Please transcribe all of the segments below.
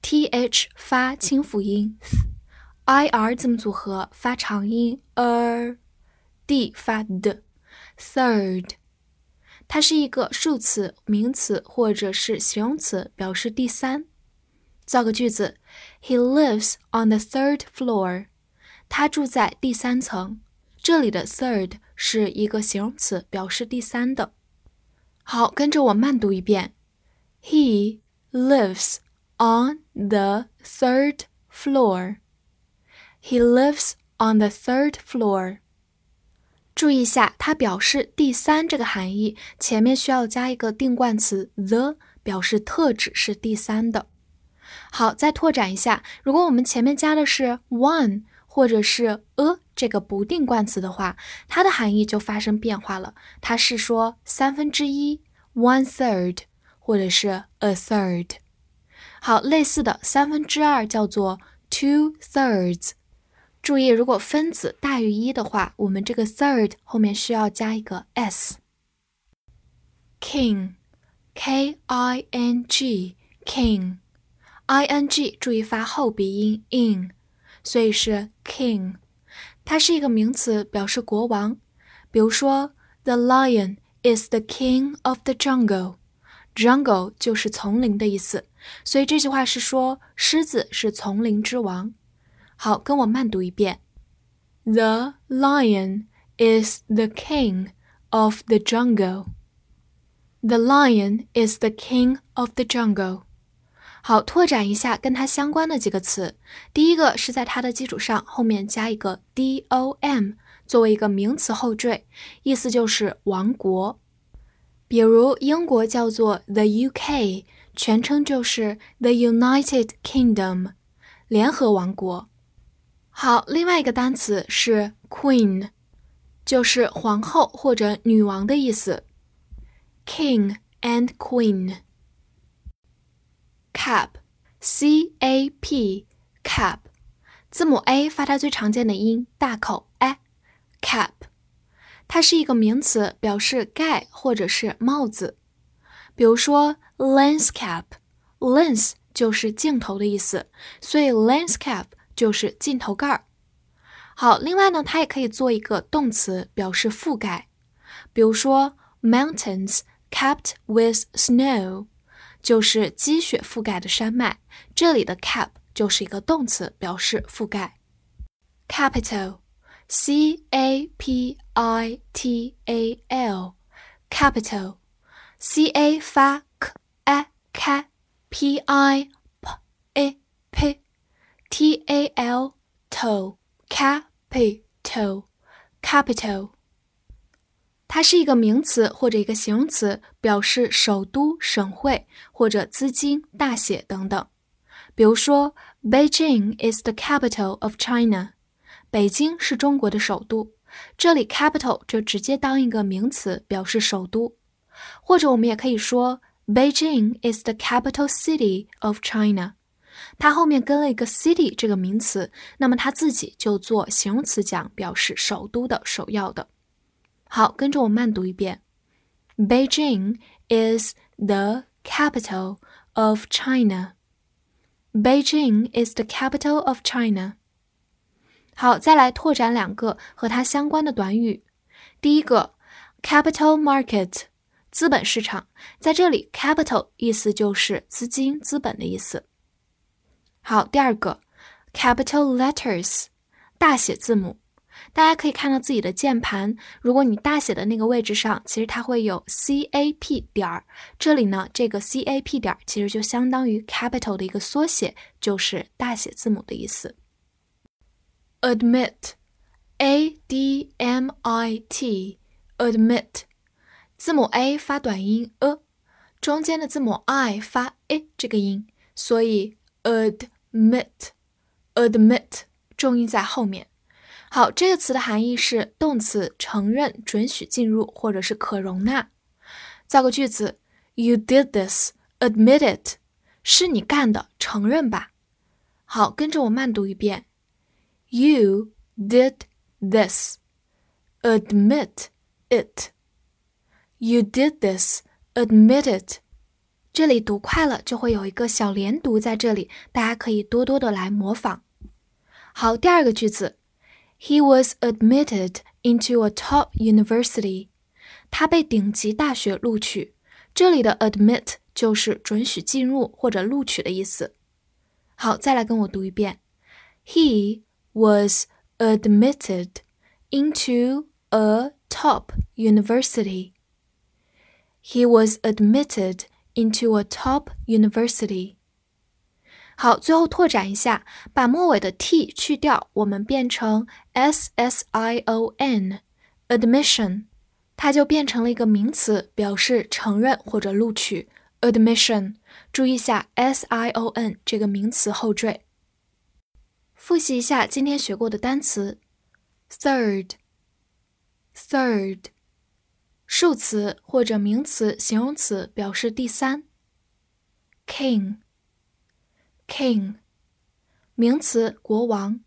T h 发清辅音，i r 字母组合发长音 er，d 发 d，third，它是一个数词、名词或者是形容词，表示第三。造个句子：He lives on the third floor。他住在第三层。这里的 third 是一个形容词，表示第三的。好，跟着我慢读一遍：He lives。On the third floor. He lives on the third floor. 注意一下，它表示第三这个含义，前面需要加一个定冠词 the，表示特指是第三的。好，再拓展一下，如果我们前面加的是 one 或者是 a 这个不定冠词的话，它的含义就发生变化了。它是说三分之一 one third，或者是 a third。好，类似的三分之二叫做 two thirds。注意，如果分子大于一的话，我们这个 third 后面需要加一个 s。king，k i n g，king，i n g，注意发后鼻音 in，所以是 king。它是一个名词，表示国王。比如说，the lion is the king of the jungle。Jungle 就是丛林的意思，所以这句话是说狮子是丛林之王。好，跟我慢读一遍：The lion is the king of the jungle. The lion is the king of the jungle. 好，拓展一下跟它相关的几个词。第一个是在它的基础上后面加一个 dom，作为一个名词后缀，意思就是王国。比如英国叫做 the UK，全称就是 the United Kingdom，联合王国。好，另外一个单词是 queen，就是皇后或者女王的意思。King and queen。cap，c a p，cap，字母 a 发它最常见的音，大口 a，cap。它是一个名词，表示盖或者是帽子。比如说，lens cap，lens 就是镜头的意思，所以 lens cap 就是镜头盖儿。好，另外呢，它也可以做一个动词，表示覆盖。比如说，mountains capped with snow，就是积雪覆盖的山脉。这里的 cap 就是一个动词，表示覆盖。capital。C A P I T A L，capital，C A 发 k，P I P A P，T A L T，capital，capital，它是一个名词或者一个形容词，表示首都、省会或者资金大写等等。比如说，Beijing is the capital of China。 北京是中国的首都，这里 capital 就直接当一个名词表示首都，或者我们也可以说 Beijing is the capital city of China，它后面跟了一个 city 这个名词，那么它自己就做形容词讲，表示首都的首要的。好，跟着我慢读一遍：Beijing is the capital of China。Beijing is the capital of China。 好，再来拓展两个和它相关的短语。第一个，capital market，资本市场，在这里，capital 意思就是资金、资本的意思。好，第二个，capital letters，大写字母。大家可以看到自己的键盘，如果你大写的那个位置上，其实它会有 cap 点儿。这里呢，这个 cap 点儿其实就相当于 capital 的一个缩写，就是大写字母的意思。Admit, a d m i t, admit，字母 a 发短音 a，中间的字母 i 发 a 这个音，所以 admit，admit，重音在后面。好，这个词的含义是动词，承认、准许进入或者是可容纳。造个句子：You did this. Admit it，是你干的，承认吧。好，跟着我慢读一遍。You did this. Admit it. You did this. Admit it. 这里读快了就会有一个小连读在这里，大家可以多多的来模仿。好，第二个句子。He was admitted into a top university. 他被顶级大学录取。这里的 admit 就是准许进入或者录取的意思。好，再来跟我读一遍。He was admitted into a top university. He was admitted into a top university. 好，最后拓展一下，把末尾的 t 去掉，我们变成 s s i o n，admission，它就变成了一个名词，表示承认或者录取。admission，注意一下 s i o n 这个名词后缀。 复习一下今天学过的单词：third，third，数词或者名词、形容词，表示第三。king。King，名词，国王。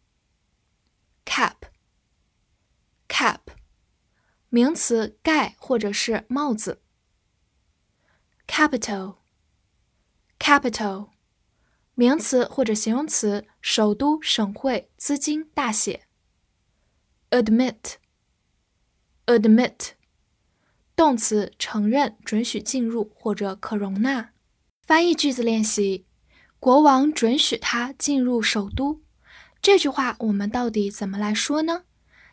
Cap，cap，名词，盖或者是帽子。Capital，capital，名词或者形容词，首都、省会、资金大写。Admit，admit，动词，承认、准许进入或者可容纳。翻译句子练习。国王准许他进入首都，这句话我们到底怎么来说呢？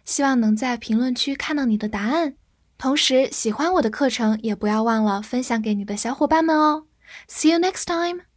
希望能在评论区看到你的答案。同时，喜欢我的课程也不要忘了分享给你的小伙伴们哦。See you next time.